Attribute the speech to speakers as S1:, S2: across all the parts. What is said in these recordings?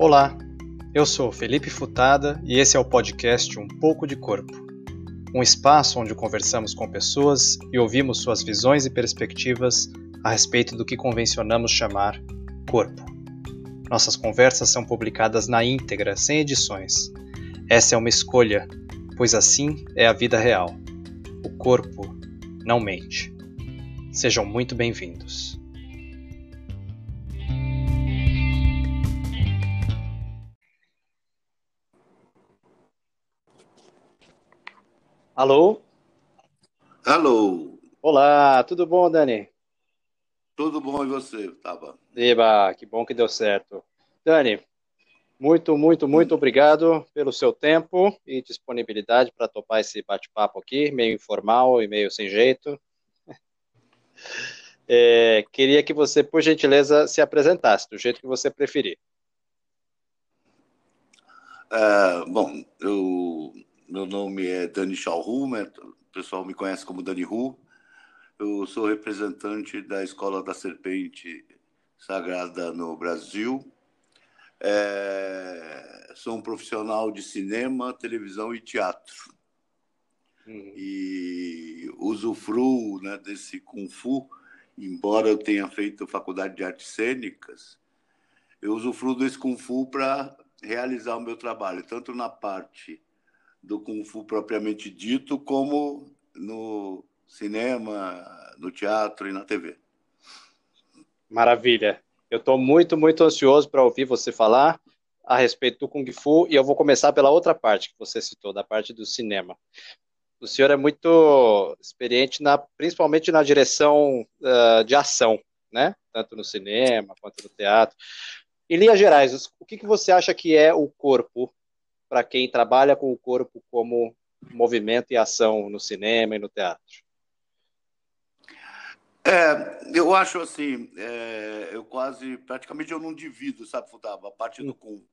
S1: Olá, eu sou Felipe Futada e esse é o podcast Um Pouco de Corpo. Um espaço onde conversamos com pessoas e ouvimos suas visões e perspectivas a respeito do que convencionamos chamar corpo. Nossas conversas são publicadas na íntegra, sem edições. Essa é uma escolha, pois assim é a vida real. O corpo não mente. Sejam muito bem-vindos. Alô?
S2: Alô.
S1: Olá, tudo bom, Dani?
S2: Tudo bom e você, Tava?
S1: Eba, que bom que deu certo. Dani, muito, muito, muito obrigado pelo seu tempo e disponibilidade para topar esse bate-papo aqui, meio informal e meio sem jeito. É, queria que você, por gentileza, se apresentasse do jeito que você preferir.
S2: É, bom, eu meu nome é Dani Schalrumer, o pessoal me conhece como Dani Ru. Eu sou representante da Escola da Serpente Sagrada no Brasil. É, sou um profissional de cinema, televisão e teatro. Uhum. E usufruo né, desse Kung Fu, embora eu tenha feito faculdade de artes cênicas, eu usufruo desse Kung Fu para realizar o meu trabalho, tanto na parte do Kung Fu propriamente dito, como no cinema, no teatro e na TV.
S1: Maravilha. Eu estou muito, muito ansioso para ouvir você falar a respeito do Kung Fu e eu vou começar pela outra parte que você citou, da parte do cinema. O senhor é muito experiente, na, principalmente na direção uh, de ação, né? Tanto no cinema quanto no teatro. Em linhas gerais, o que, que você acha que é o corpo para quem trabalha com o corpo como movimento e ação no cinema e no teatro?
S2: É, eu acho assim, é, eu quase, praticamente eu não divido, sabe, Futaba, a parte do com,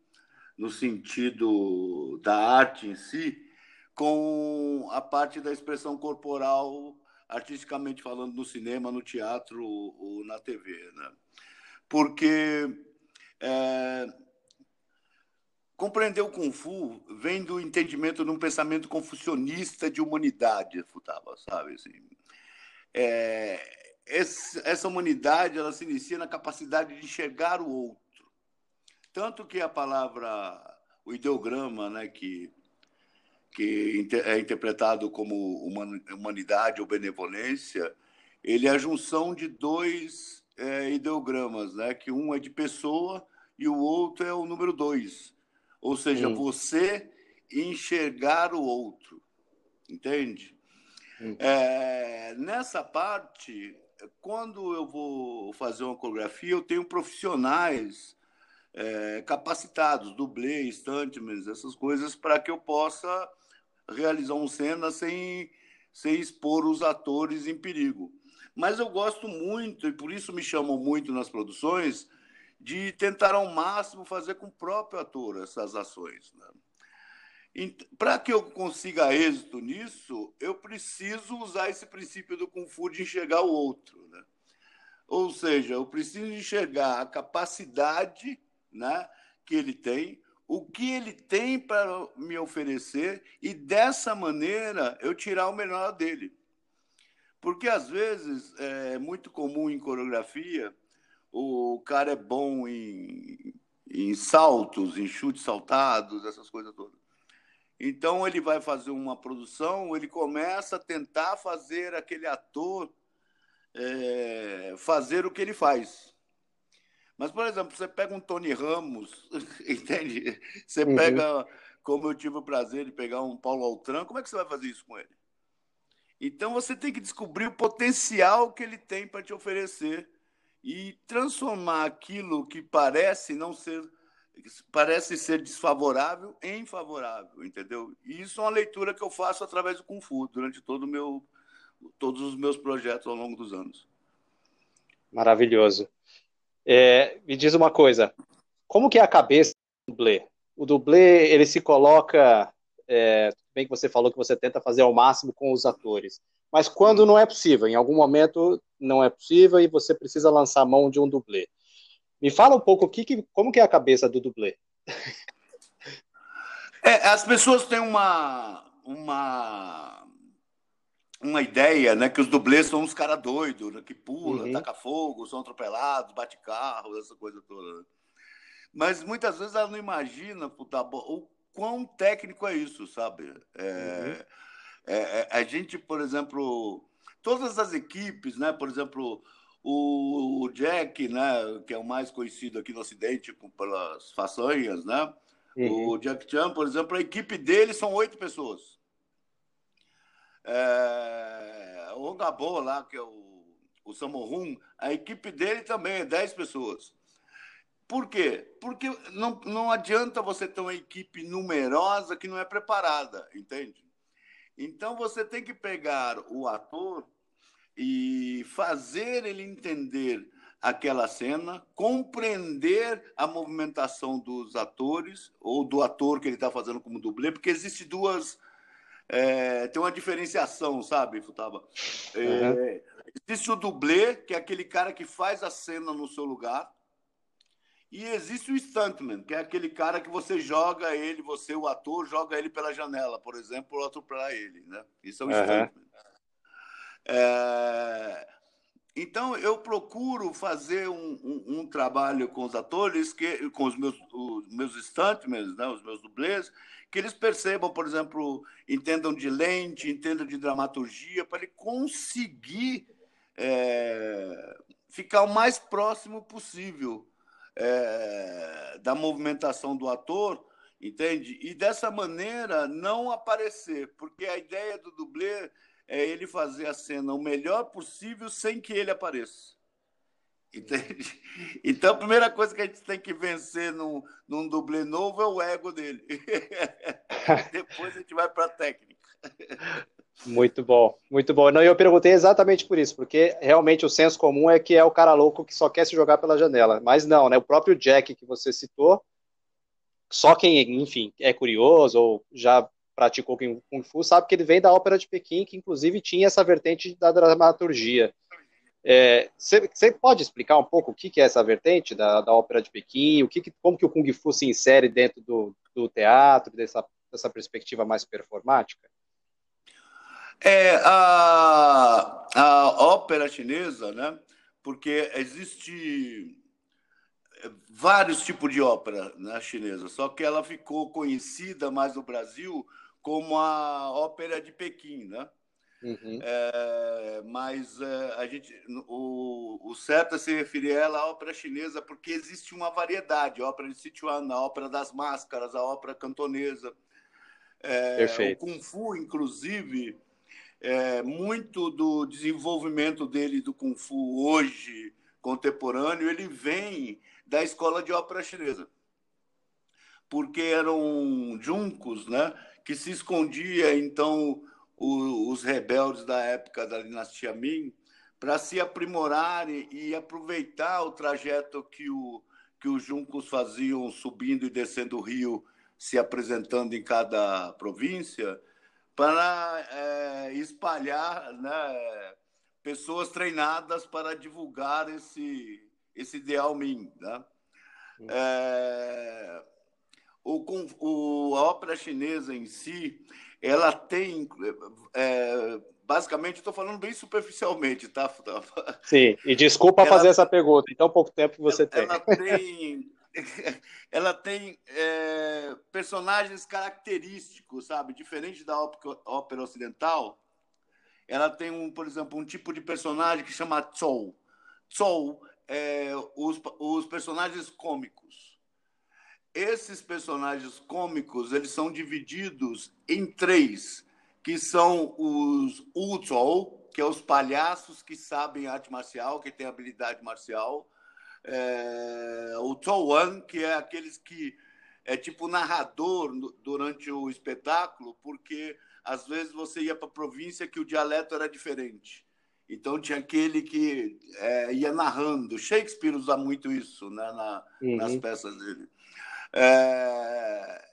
S2: no sentido da arte em si, com a parte da expressão corporal, artisticamente falando, no cinema, no teatro ou na TV, né? Porque é, Compreender o Kung Fu vem do entendimento de um pensamento confucionista de humanidade, Futaba, sabe? Assim, é, essa humanidade ela se inicia na capacidade de enxergar o outro. Tanto que a palavra, o ideograma, né, que, que é interpretado como humanidade ou benevolência, ele é a junção de dois é, ideogramas, né, que um é de pessoa e o outro é o número dois ou seja, hum. você enxergar o outro, entende? É, nessa parte, quando eu vou fazer uma coreografia, eu tenho profissionais é, capacitados, dublê, stuntmen, essas coisas, para que eu possa realizar uma cena sem, sem expor os atores em perigo. Mas eu gosto muito, e por isso me chamam muito nas produções, de tentar ao máximo fazer com o próprio ator essas ações. Né? Para que eu consiga êxito nisso, eu preciso usar esse princípio do Kung Fu de enxergar o outro. Né? Ou seja, eu preciso enxergar a capacidade né, que ele tem, o que ele tem para me oferecer e dessa maneira eu tirar o melhor dele. Porque às vezes é muito comum em coreografia o cara é bom em, em saltos, em chutes saltados, essas coisas todas. Então ele vai fazer uma produção, ele começa a tentar fazer aquele ator é, fazer o que ele faz. Mas, por exemplo, você pega um Tony Ramos, entende? Você uhum. pega, como eu tive o prazer de pegar um Paulo Altran, como é que você vai fazer isso com ele? Então você tem que descobrir o potencial que ele tem para te oferecer e transformar aquilo que parece não ser parece ser desfavorável em favorável, entendeu? E isso é uma leitura que eu faço através do Kung Fu durante todo meu todos os meus projetos ao longo dos anos.
S1: Maravilhoso. É, me diz uma coisa, como que é a cabeça do dublê? O dublê, ele se coloca, é, bem que você falou que você tenta fazer ao máximo com os atores, mas quando não é possível, em algum momento não é possível e você precisa lançar a mão de um dublê. Me fala um pouco o que, como que é a cabeça do dublê.
S2: É, as pessoas têm uma, uma, uma ideia, né, que os dublês são uns caras doidos, né, que pulam, uhum. taca fogo, são atropelados, bate carro, essa coisa toda. Né. Mas muitas vezes ela não imagina o quão técnico é isso, sabe? É, uhum. é, é, a gente, por exemplo, todas as equipes, né? Por exemplo, o, Jack, né? Que é o mais conhecido aqui no Ocidente pelas façanhas, né? Uhum. O Jack Chan, por exemplo, a equipe dele são oito pessoas. É, o Gabo lá, que é o, o Samohun, a equipe dele também é dez pessoas. Por quê? Porque não, não adianta você ter uma equipe numerosa que não é preparada, entende? Então você tem que pegar o ator e fazer ele entender aquela cena, compreender a movimentação dos atores ou do ator que ele está fazendo como dublê, porque existe duas é, tem uma diferenciação, sabe, Futaba? É, uhum. Existe o dublê, que é aquele cara que faz a cena no seu lugar, e existe o stuntman, que é aquele cara que você joga ele, você, o ator, joga ele pela janela, por exemplo, ou atropelar ele, né? Isso é o uhum. stuntman. É... Então, eu procuro fazer um, um, um, trabalho com os atores, que, com os meus, os meus stuntmen, né, os meus dublês, que eles percebam, por exemplo, entendam de lente, entendam de dramaturgia, para ele conseguir é, ficar o mais próximo possível é, da movimentação do ator, entende? E dessa maneira não aparecer, porque a ideia do dublê é ele fazer a cena o melhor possível sem que ele apareça. Entende? Então, a primeira coisa que a gente tem que vencer num, num dublê novo é o ego dele. Depois a gente vai para a técnica.
S1: Muito bom, muito bom. Não, eu perguntei exatamente por isso, porque realmente o senso comum é que é o cara louco que só quer se jogar pela janela. Mas não, né? O próprio Jack que você citou, só quem, enfim, é curioso ou já praticou Kung Fu, sabe que ele vem da ópera de Pequim, que inclusive tinha essa vertente da dramaturgia. Você é, pode explicar um pouco o que, que é essa vertente da, da ópera de Pequim, o que, que, como que o Kung Fu se insere dentro do, do teatro, dessa, dessa perspectiva mais performática?
S2: É, a, a ópera chinesa, né? porque existe vários tipos de ópera na chinesa, só que ela ficou conhecida mais no Brasil como a ópera de Pequim, né? Uhum. É, mas é, a gente, o, o certo é se referir a ela à ópera chinesa, porque existe uma variedade: a ópera de Sichuan, a ópera das máscaras, a ópera cantonesa. É, Perfeito. O Kung Fu, inclusive, é, muito do desenvolvimento dele do Kung Fu hoje, contemporâneo, ele vem da escola de ópera chinesa. Porque eram juncos, né? que se escondia, então, o, os rebeldes da época da dinastia Ming para se aprimorarem e aproveitar o trajeto que, o, que os juncos faziam subindo e descendo o rio, se apresentando em cada província, para é, espalhar né, pessoas treinadas para divulgar esse, esse ideal Ming. Né? É, o, o, a ópera chinesa em si, ela tem, é, basicamente, estou falando bem superficialmente, tá?
S1: Sim, e desculpa ela, fazer essa pergunta, em tão pouco tempo que você
S2: ela,
S1: tem.
S2: Ela tem, ela tem é, personagens característicos, sabe? Diferente da ópera, ocidental, ela tem, um, por exemplo, um tipo de personagem que chama Zhou. Zhou é os, os personagens cômicos esses personagens cômicos eles são divididos em três, que são os Uzhou, que é os palhaços que sabem arte marcial, que têm habilidade marcial, é, o Zhouan, que é aqueles que é tipo narrador durante o espetáculo, porque às vezes você ia para a província que o dialeto era diferente. Então tinha aquele que é, ia narrando. Shakespeare usa muito isso né, na, uhum. nas peças dele. É,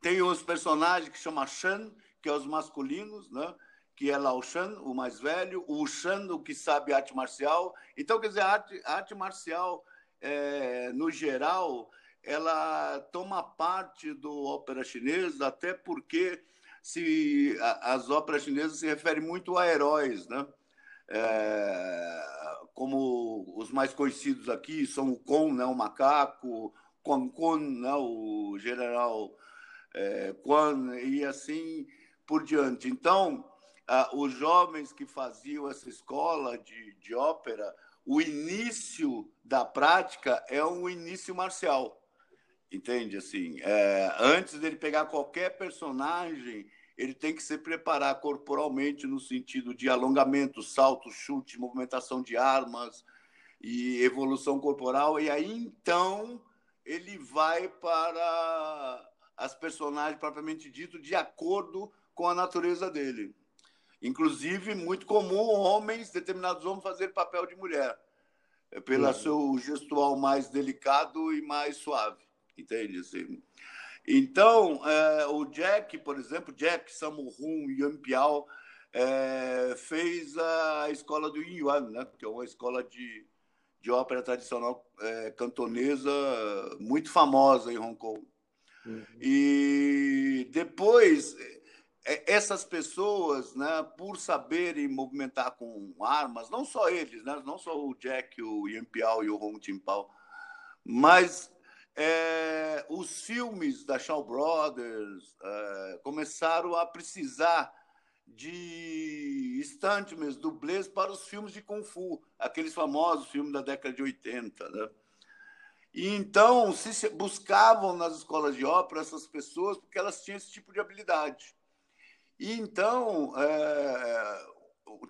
S2: tem os personagens que chama Shan, que é os masculinos, né? que é lá o Shan, o mais velho, o Shan, o que sabe arte marcial. Então, quer dizer, a arte, a arte marcial, é, no geral, ela toma parte do ópera chinesa, até porque se as óperas chinesas se referem muito a heróis, né? É, como os mais conhecidos aqui são o Kong, né, o macaco, Quan Kun, né, o general é, Quan, e assim por diante. Então, ah, os jovens que faziam essa escola de, de ópera, o início da prática é um início marcial, entende? Assim, é, antes dele pegar qualquer personagem, ele tem que se preparar corporalmente no sentido de alongamento, salto, chute, movimentação de armas e evolução corporal, e aí então ele vai para as personagens propriamente dito de acordo com a natureza dele. Inclusive, muito comum homens, determinados homens, fazer papel de mulher, é, pelo uhum. seu gestual mais delicado e mais suave, entende? Assim. Então, é, o Jack, por exemplo, Jack Samurrum Yampiao, é, fez a escola do Yin Yuan, né, que é uma escola de, de ópera tradicional é, cantonesa muito famosa em Hong Kong. Uhum. E depois essas pessoas, né, por saberem movimentar com armas, não só eles, né, não só o Jack, o Yan Piao e o Hong Timpao, mas é, os filmes da Shaw Brothers é, começaram a precisar de stuntmen, dublês para os filmes de Kung Fu, aqueles famosos filmes da década de 80. Né? E então se buscavam nas escolas de ópera essas pessoas porque elas tinham esse tipo de habilidade. E então, é,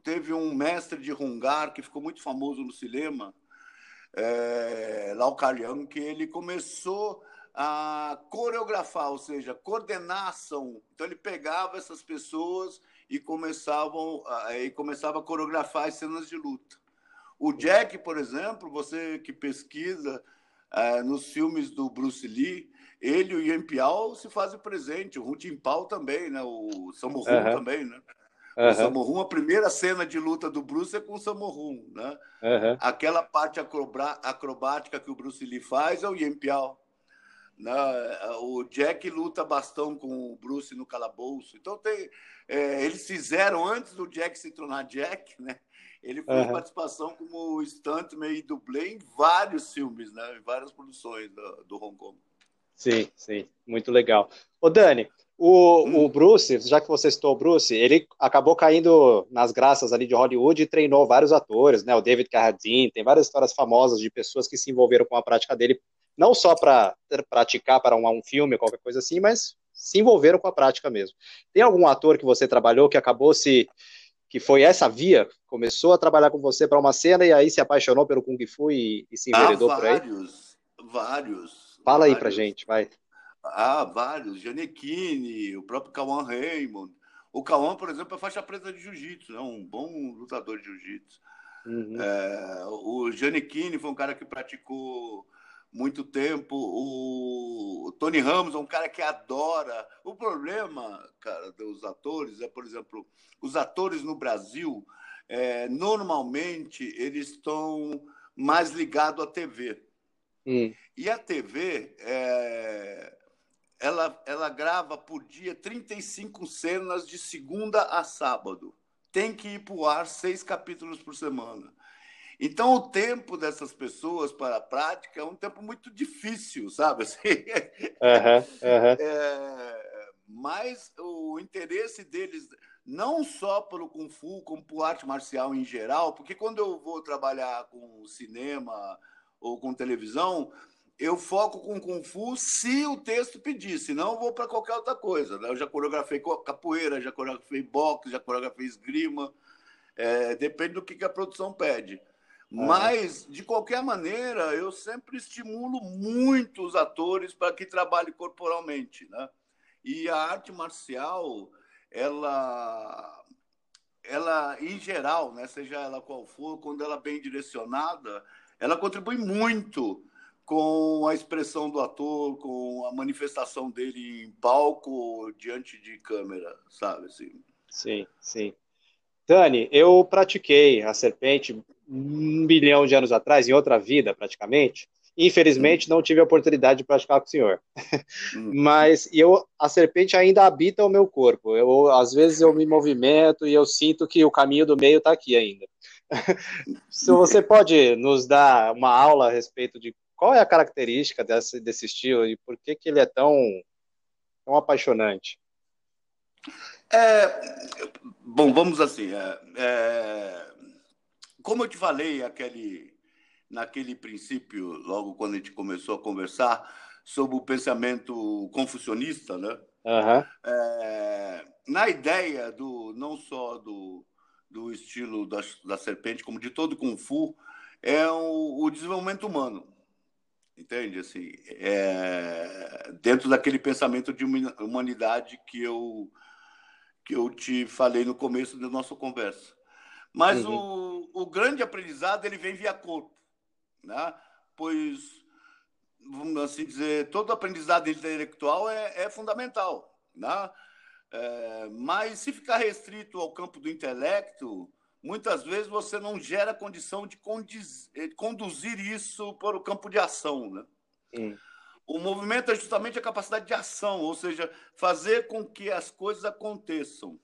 S2: teve um mestre de Hungar que ficou muito famoso no cinema, é, Lau Kaliang, que ele começou a coreografar, ou seja, coordenação. Então ele pegava essas pessoas e começavam e começava a coreografar as cenas de luta. O Jack, por exemplo, você que pesquisa é, nos filmes do Bruce Lee, ele e o Ian Piao se fazem presente, o Hu Pao também, né? o Sammo Hung também, né? Uhum. O a primeira cena de luta do Bruce é com o Hung, né? Uhum. Aquela parte acrobática que o Bruce Lee faz é o Ian Piao. Né? O Jack luta bastão com o Bruce no calabouço. Então tem, é, eles fizeram antes do Jack se tornar Jack, né? Ele fez uhum. participação como stuntman e dublê em vários filmes, né? Em várias produções do, do Hong Kong.
S1: Sim, sim, muito legal. Ô Dani, o, hum. o Bruce, já que você citou o Bruce, ele acabou caindo nas graças ali de Hollywood e treinou vários atores, né? O David Carradine, tem várias histórias famosas de pessoas que se envolveram com a prática dele, não só para praticar para um, um filme, qualquer coisa assim, mas se envolveram com a prática mesmo. Tem algum ator que você trabalhou que acabou se que foi essa via, começou a trabalhar com você para uma cena e aí se apaixonou pelo Kung Fu e, e se enveredou ah,
S2: vários,
S1: por aí?
S2: Vários, vários.
S1: Fala aí pra gente, vai.
S2: Ah, vários. Janequine, o próprio Kawan Raymond. O Kawan, por exemplo, é faixa preta de jiu-jitsu, é um bom lutador de jiu-jitsu. Uhum. É, o Janequine foi um cara que praticou muito tempo. O Tony Ramos é um cara que adora. O problema, cara, dos atores é, por exemplo, os atores no Brasil, é, normalmente, eles estão mais ligados à TV. Hum. E a TV, é, ela, ela grava por dia 35 cenas de segunda a sábado. Tem que ir para o ar seis capítulos por semana. Então, o tempo dessas pessoas para a prática é um tempo muito difícil, sabe? Assim, uhum, uhum. É, mas o interesse deles, não só pelo Kung Fu, como por arte marcial em geral, porque quando eu vou trabalhar com cinema, ou com televisão, eu foco com Kung Fu se o texto pedir, senão eu vou para qualquer outra coisa. Né? Eu já coreografei capoeira, já coreografei boxe, já coreografei esgrima, é, depende do que, que a produção pede. É. Mas, de qualquer maneira, eu sempre estimulo muito os atores para que trabalhem corporalmente. Né? E a arte marcial, ela, ela em geral, né, seja ela qual for, quando ela é bem direcionada, ela contribui muito com a expressão do ator, com a manifestação dele em palco, diante de câmera, sabe? Assim.
S1: Sim, sim. Dani, eu pratiquei a serpente um bilhão de anos atrás, em outra vida praticamente, Infelizmente, não tive a oportunidade de praticar com o senhor. Hum. Mas eu, a serpente ainda habita o meu corpo. Eu, às vezes eu me movimento e eu sinto que o caminho do meio está aqui ainda. Se você pode nos dar uma aula a respeito de qual é a característica desse, desse estilo e por que, que ele é tão, tão apaixonante?
S2: É, bom, vamos assim. É, é, como eu te falei aquele, naquele princípio, logo quando a gente começou a conversar sobre o pensamento confucionista, né? Uhum. Na ideia do não só do, do estilo da, da serpente, como de todo Kung Fu, é o, o desenvolvimento humano. Entende? Assim, é, dentro daquele pensamento de humanidade que eu que eu te falei no começo da nossa conversa. Mas uhum. o, o grande aprendizado ele vem via corpo, né? Pois vamos assim dizer, todo aprendizado intelectual é, é fundamental, né? É, mas se ficar restrito ao campo do intelecto, muitas vezes você não gera condição de conduzir isso para o campo de ação, né? O movimento é justamente a capacidade de ação, ou seja, fazer com que as coisas aconteçam.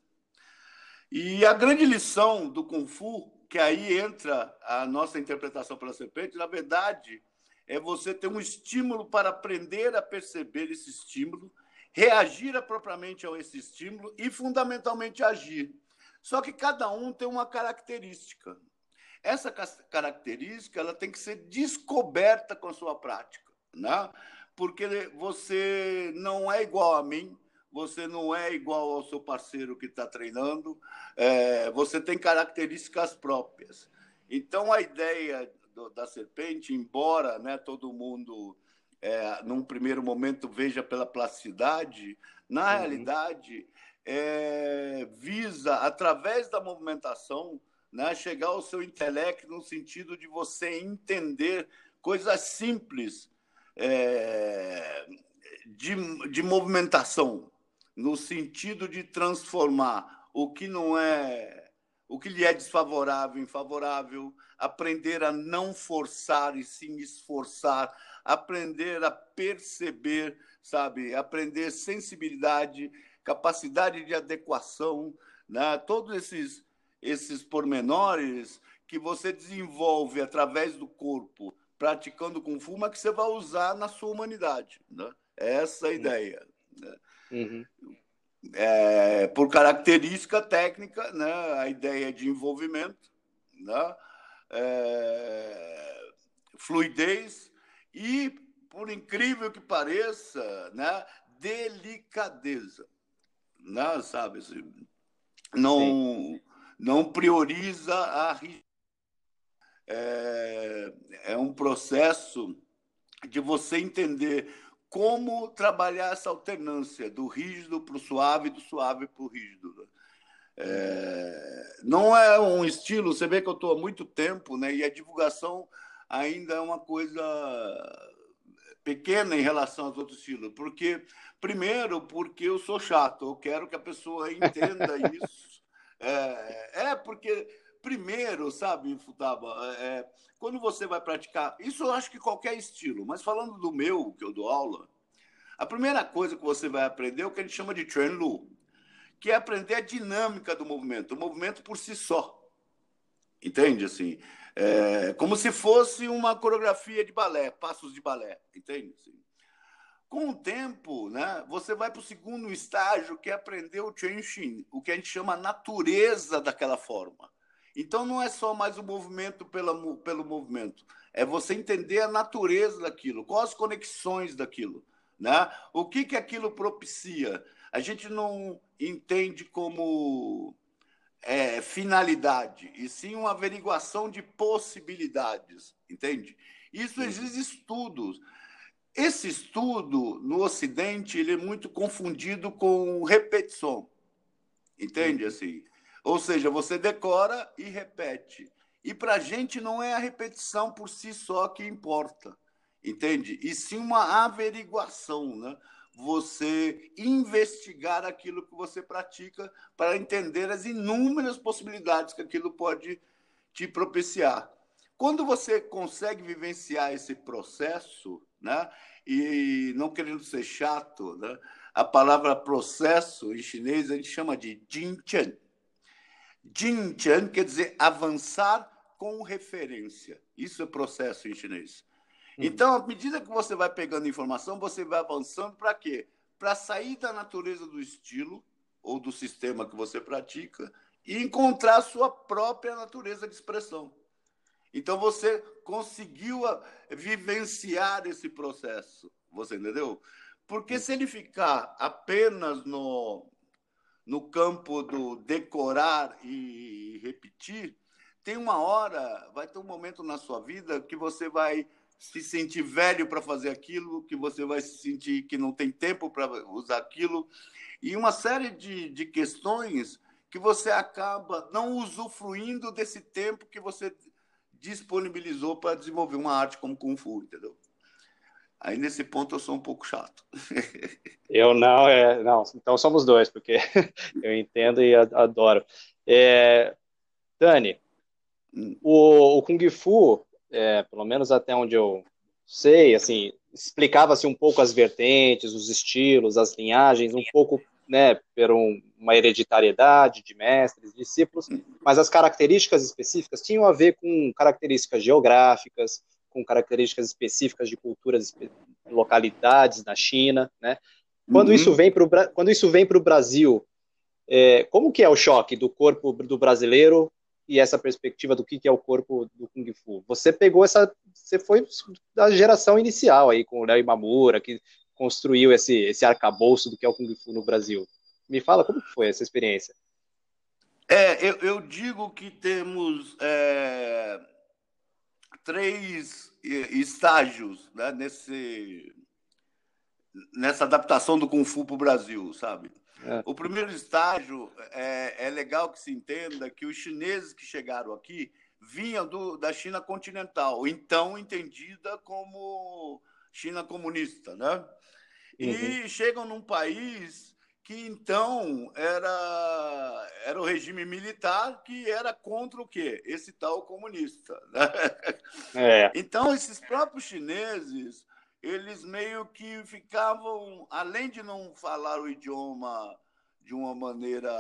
S2: E a grande lição do Kung Fu, que aí entra a nossa interpretação pela serpente, na verdade, é você ter um estímulo para aprender a perceber esse estímulo, reagir propriamente a esse estímulo e, fundamentalmente, agir. Só que cada um tem uma característica. Essa característica ela tem que ser descoberta com a sua prática. Né? porque você não é igual a mim, você não é igual ao seu parceiro que está treinando, é, você tem características próprias. Então, a ideia do, da serpente, embora né, todo mundo, é, num primeiro momento, veja pela plasticidade, na uhum. realidade, é, visa, através da movimentação, né, chegar ao seu intelecto no sentido de você entender coisas simples é, de, de movimentação, no sentido de transformar o que não é, o que lhe é desfavorável em favorável, aprender a não forçar e sim esforçar, aprender a perceber, sabe, aprender sensibilidade, capacidade de adequação, né? todos esses esses pormenores que você desenvolve através do corpo praticando Kung Fu, mas que você vai usar na sua humanidade. Né? É essa a ideia. Né? Uhum. É, por característica técnica, né? a ideia de envolvimento, né? É, fluidez e, por incrível que pareça, né? delicadeza. Né? Sabe? Assim, não, não prioriza a é, é um processo de você entender como trabalhar essa alternância do rígido para o suave, do suave para o rígido. Né? É, não é um estilo, você vê que eu estou há muito tempo, né, e a divulgação ainda é uma coisa pequena em relação aos outros estilos. Porque, primeiro, porque eu sou chato, eu quero que a pessoa entenda isso. É, é porque primeiro, sabe, Futaba, é, quando você vai praticar, isso eu acho que qualquer estilo, mas falando do meu, que eu dou aula, a primeira coisa que você vai aprender é o que a gente chama de Chen Lu, que é aprender a dinâmica do movimento, o movimento por si só. Entende? Assim, é, como se fosse uma coreografia de balé, passos de balé, entende? Assim, com o tempo, né, você vai para o segundo estágio, que é aprender o Chen o que a gente chama natureza daquela forma. Então não é só mais o movimento pela, pelo movimento, é você entender a natureza daquilo, quais as conexões daquilo, né? O que que aquilo propicia? A gente não entende como é, finalidade, e sim uma averiguação de possibilidades, entende? Isso exige estudos. Esse estudo no Ocidente ele é muito confundido com repetição, entende assim? Ou seja, você decora e repete. E para a gente não é a repetição por si só que importa, entende? E sim uma averiguação, né? Você investigar aquilo que você pratica para entender as inúmeras possibilidades que aquilo pode te propiciar. Quando você consegue vivenciar esse processo, né? E não querendo ser chato, né? A palavra processo em chinês a gente chama de Jinchen. Jinchen quer dizer avançar com referência. Isso é processo em chinês. Hum. Então, à medida que você vai pegando informação, você vai avançando para quê? Para sair da natureza do estilo ou do sistema que você pratica e encontrar a sua própria natureza de expressão. Então você conseguiu ah, vivenciar esse processo, você entendeu? Porque se ele ficar apenas no, no campo do decorar e repetir, tem uma hora, vai ter um momento na sua vida que você vai se sentir velho para fazer aquilo, que você vai se sentir que não tem tempo para usar aquilo, e uma série de, de questões que você acaba não usufruindo desse tempo que você disponibilizou para desenvolver uma arte como Kung Fu, entendeu? Aí nesse ponto eu sou um pouco chato.
S1: Eu não, é, não. Então somos dois, porque eu entendo e adoro. É, Dani, hum. o, o, Kung Fu, é, pelo menos até onde eu sei, assim, explicava-se um pouco as vertentes, os estilos, as linhagens, um pouco né, por um, uma hereditariedade de mestres, discípulos, mas as características específicas tinham a ver com características geográficas, com características específicas de culturas, localidades na China, né? Quando uhum. isso vem para quando isso vem para o Brasil, é, como que é o choque do corpo do brasileiro e essa perspectiva do que, é o corpo do Kung Fu? Você pegou essa, você foi da geração inicial aí com o Léo Imamura, que construiu esse, esse arcabouço do que é o Kung Fu no Brasil. Me fala como foi essa experiência.
S2: É, eu, eu digo que temos é, três estágios né, nesse, nessa adaptação do Kung Fu para o Brasil, sabe? É. O primeiro estágio é, é, legal que se entenda que os chineses que chegaram aqui vinham do, da China continental, então entendida como China comunista, né? Uhum. E chegam num país que então era, era o regime militar que era contra o quê? Esse tal comunista. Né? É. Então, esses próprios chineses, eles meio que ficavam, além de não falar o idioma de uma maneira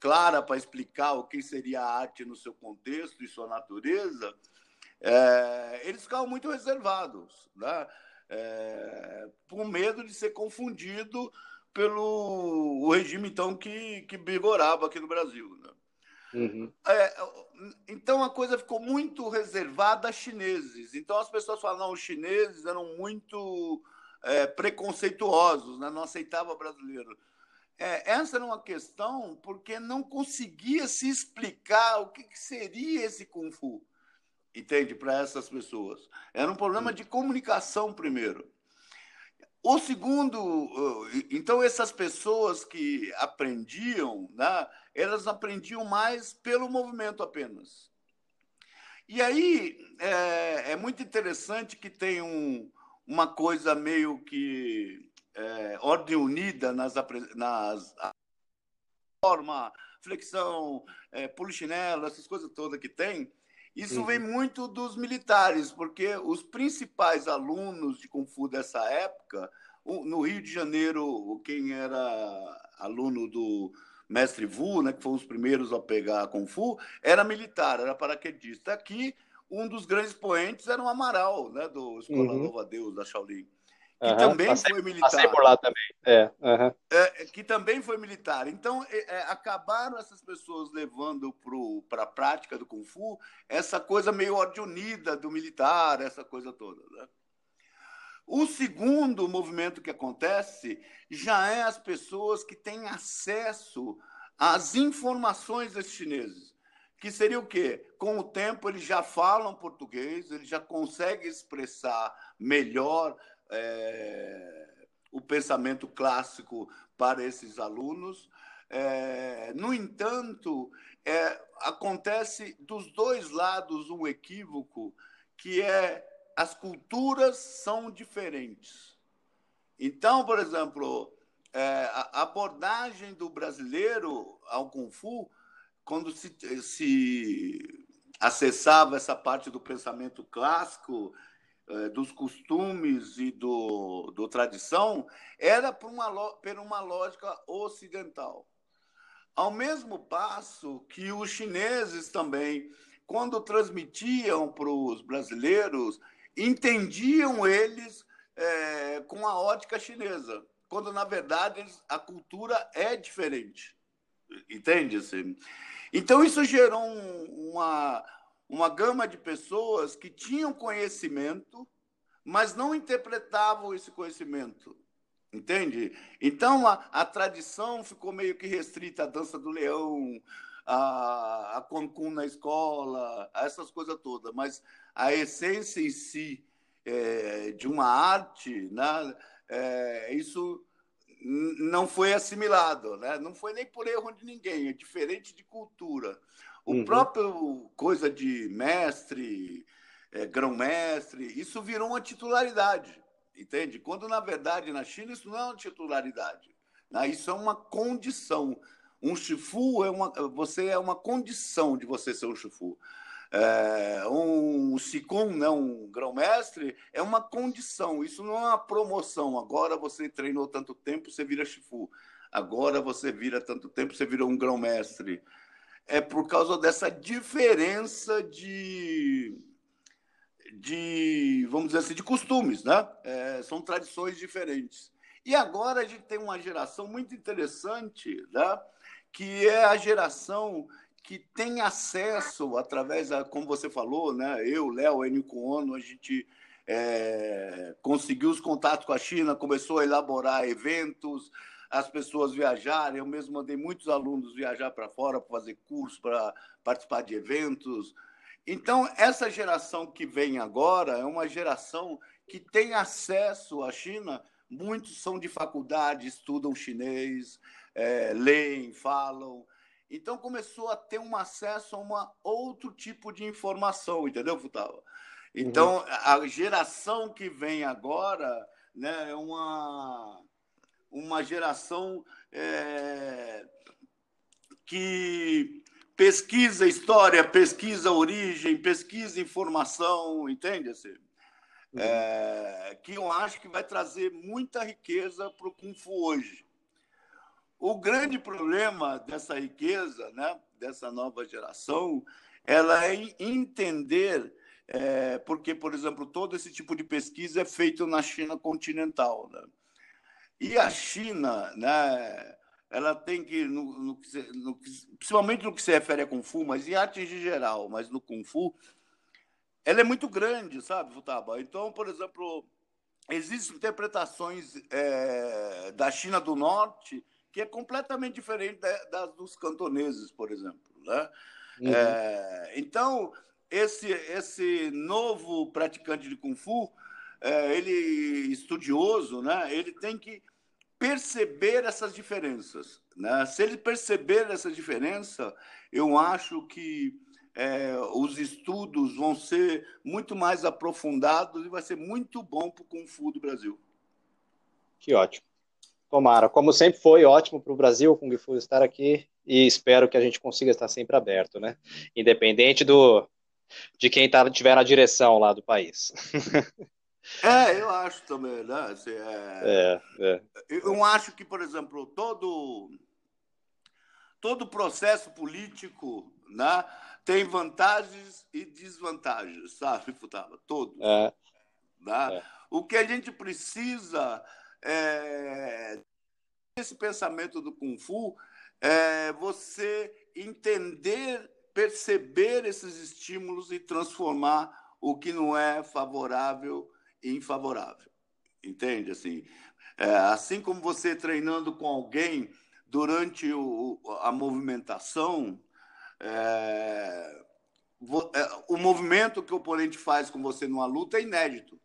S2: clara para explicar o que seria a arte no seu contexto e sua natureza, é, eles ficavam muito reservados. Né? é, por medo de ser confundido pelo o regime então que, que vigorava aqui no Brasil. Né? Uhum. É, então a coisa ficou muito reservada a chineses. Então as pessoas falam, não, os chineses eram muito é, preconceituosos, né? não aceitavam brasileiro. É, essa era uma questão porque não conseguia se explicar o que, que seria esse Kung Fu entende? Para essas pessoas. Era um problema de comunicação, primeiro. O segundo, então essas pessoas que aprendiam, né, elas aprendiam mais pelo movimento apenas. E aí é, é muito interessante que tem um, uma coisa meio que é, ordem unida nas, nas forma, flexão, é, polichinelo, essas coisas todas que tem, isso uhum. vem muito dos militares, porque os principais alunos de Kung Fu dessa época, no Rio de Janeiro, quem era aluno do mestre Wu, né, que foram os primeiros a pegar Kung Fu, era militar, era paraquedista. Aqui, um dos grandes poentes era o Amaral, né, do Escola uhum. Louva Deus, da Shaolin que uhum, também passei, foi militar.
S1: Passei por lá também. É, uhum.
S2: é que também foi militar. Então, é, é acabaram essas pessoas levando para a prática do Kung Fu essa coisa meio unida do militar, essa coisa toda. Né? O segundo movimento que acontece já é as pessoas que têm acesso às informações desses chineses. Que seria o quê? Com o tempo, eles já falam português, eles já conseguem expressar melhor é, o pensamento clássico para esses alunos. É, no entanto, é, acontece dos dois lados um equívoco, que é as culturas são diferentes. Então, por exemplo, é, a abordagem do brasileiro ao Kung Fu, quando se, se acessava essa parte do pensamento clássico, dos costumes e do, do tradição, era por uma, por uma lógica ocidental. Ao mesmo passo que os chineses também, quando transmitiam para os brasileiros, entendiam eles é, com a ótica chinesa, quando na verdade a cultura é diferente. Entende-se? Então isso gerou uma, uma gama de pessoas que tinham conhecimento, mas não interpretavam esse conhecimento. Entende? Então a, a tradição ficou meio que restrita à dança do leão, a, a na escola, a essas coisas todas, mas a essência em si é, de uma arte, né, é, isso não foi assimilado, né? não foi nem por erro de ninguém, é diferente de cultura. O uhum. próprio coisa de mestre, é, grão-mestre, isso virou uma titularidade entende? Quando, na verdade, na China, isso não é uma titularidade. Né? Isso é uma condição. Um chifu é uma. Você é uma condição de você ser um chifu. É, um sicum, né, um grão-mestre, é uma condição. Isso não é uma promoção. Agora você treinou tanto tempo, você vira chifu. Agora você vira tanto tempo, você virou um grão-mestre. É por causa dessa diferença de de, vamos dizer assim, de costumes, né? É, são tradições diferentes. E agora a gente tem uma geração muito interessante, né? que é a geração que tem acesso através, da, como você falou, né? eu, Léo, Enico Ono, a gente é, conseguiu os contatos com a China, começou a elaborar eventos, as pessoas viajarem. Eu mesmo mandei muitos alunos viajar para fora para fazer curso, para participar de eventos. Então, essa geração que vem agora é uma geração que tem acesso à China. Muitos são de faculdade, estudam chinês, é, leem, falam. Então, começou a ter um acesso a um outro tipo de informação, entendeu, Futaba? Então, uhum. a geração que vem agora né, é uma, uma geração é, que pesquisa história, pesquisa origem, pesquisa informação, entende? Assim, é, que eu acho que vai trazer muita riqueza para o Kung Fu hoje. O grande problema dessa riqueza, né, dessa nova geração, ela é entender, é, porque, por exemplo, todo esse tipo de pesquisa é feito na China continental. Né? E a China, né, ela tem que, no, no, no, principalmente no que se refere a Kung Fu, mas em arte em geral, mas no Kung Fu, ela é muito grande, sabe, Futaba? Então, por exemplo, existem interpretações é, da China do Norte que é completamente diferente das da, dos cantoneses, por exemplo. Né? Uhum. É, então, esse, esse novo praticante de Kung Fu, é, ele estudioso, né? ele tem que perceber essas diferenças. Né? Se ele perceber essa diferença, eu acho que é, os estudos vão ser muito mais aprofundados e vai ser muito bom para o Kung Fu do Brasil.
S1: Que ótimo. Tomara. Como sempre foi ótimo para o Brasil Kung Fu estar aqui e espero que a gente consiga estar sempre aberto, né? Independente do de quem tá, tiver na direção lá do país.
S2: É, eu acho também, né? Assim, é... É, é. Eu acho que, por exemplo, todo todo processo político, né, tem vantagens e desvantagens, sabe, Futaba? Todos. É. Né? É. O que a gente precisa é esse pensamento do Kung Fu é você entender, perceber esses estímulos e transformar o que não é favorável infavorável. Entende? Assim, é, assim como você treinando com alguém durante o, a movimentação, é, é, o movimento que o oponente faz com você numa luta é inédito.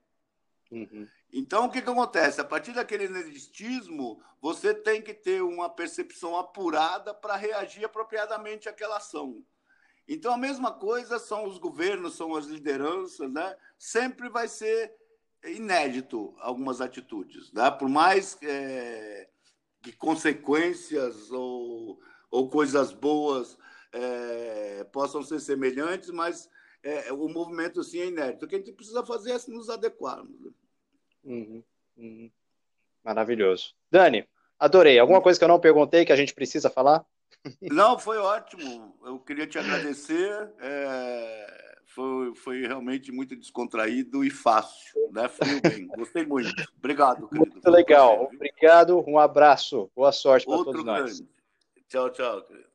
S2: Uhum. Então, o que, que acontece? A partir daquele ineditismo, você tem que ter uma percepção apurada para reagir apropriadamente àquela ação. Então, a mesma coisa são os governos, são as lideranças, né? Sempre vai ser inédito algumas atitudes, né? por mais é, que consequências ou, ou coisas boas é, possam ser semelhantes, mas é, o movimento sim é inédito. O que a gente precisa fazer é nos adequarmos. Né?
S1: Uhum, uhum. Maravilhoso. Dani, adorei. Alguma coisa que eu não perguntei que a gente precisa falar?
S2: Não, foi ótimo. Eu queria te agradecer. É, foi, foi realmente muito descontraído e fácil, né? Foi bem. Gostei muito. Obrigado,
S1: querido. Muito legal. Obrigado. Um abraço. Boa sorte para todos
S2: nós. Grande. Tchau, tchau, querido.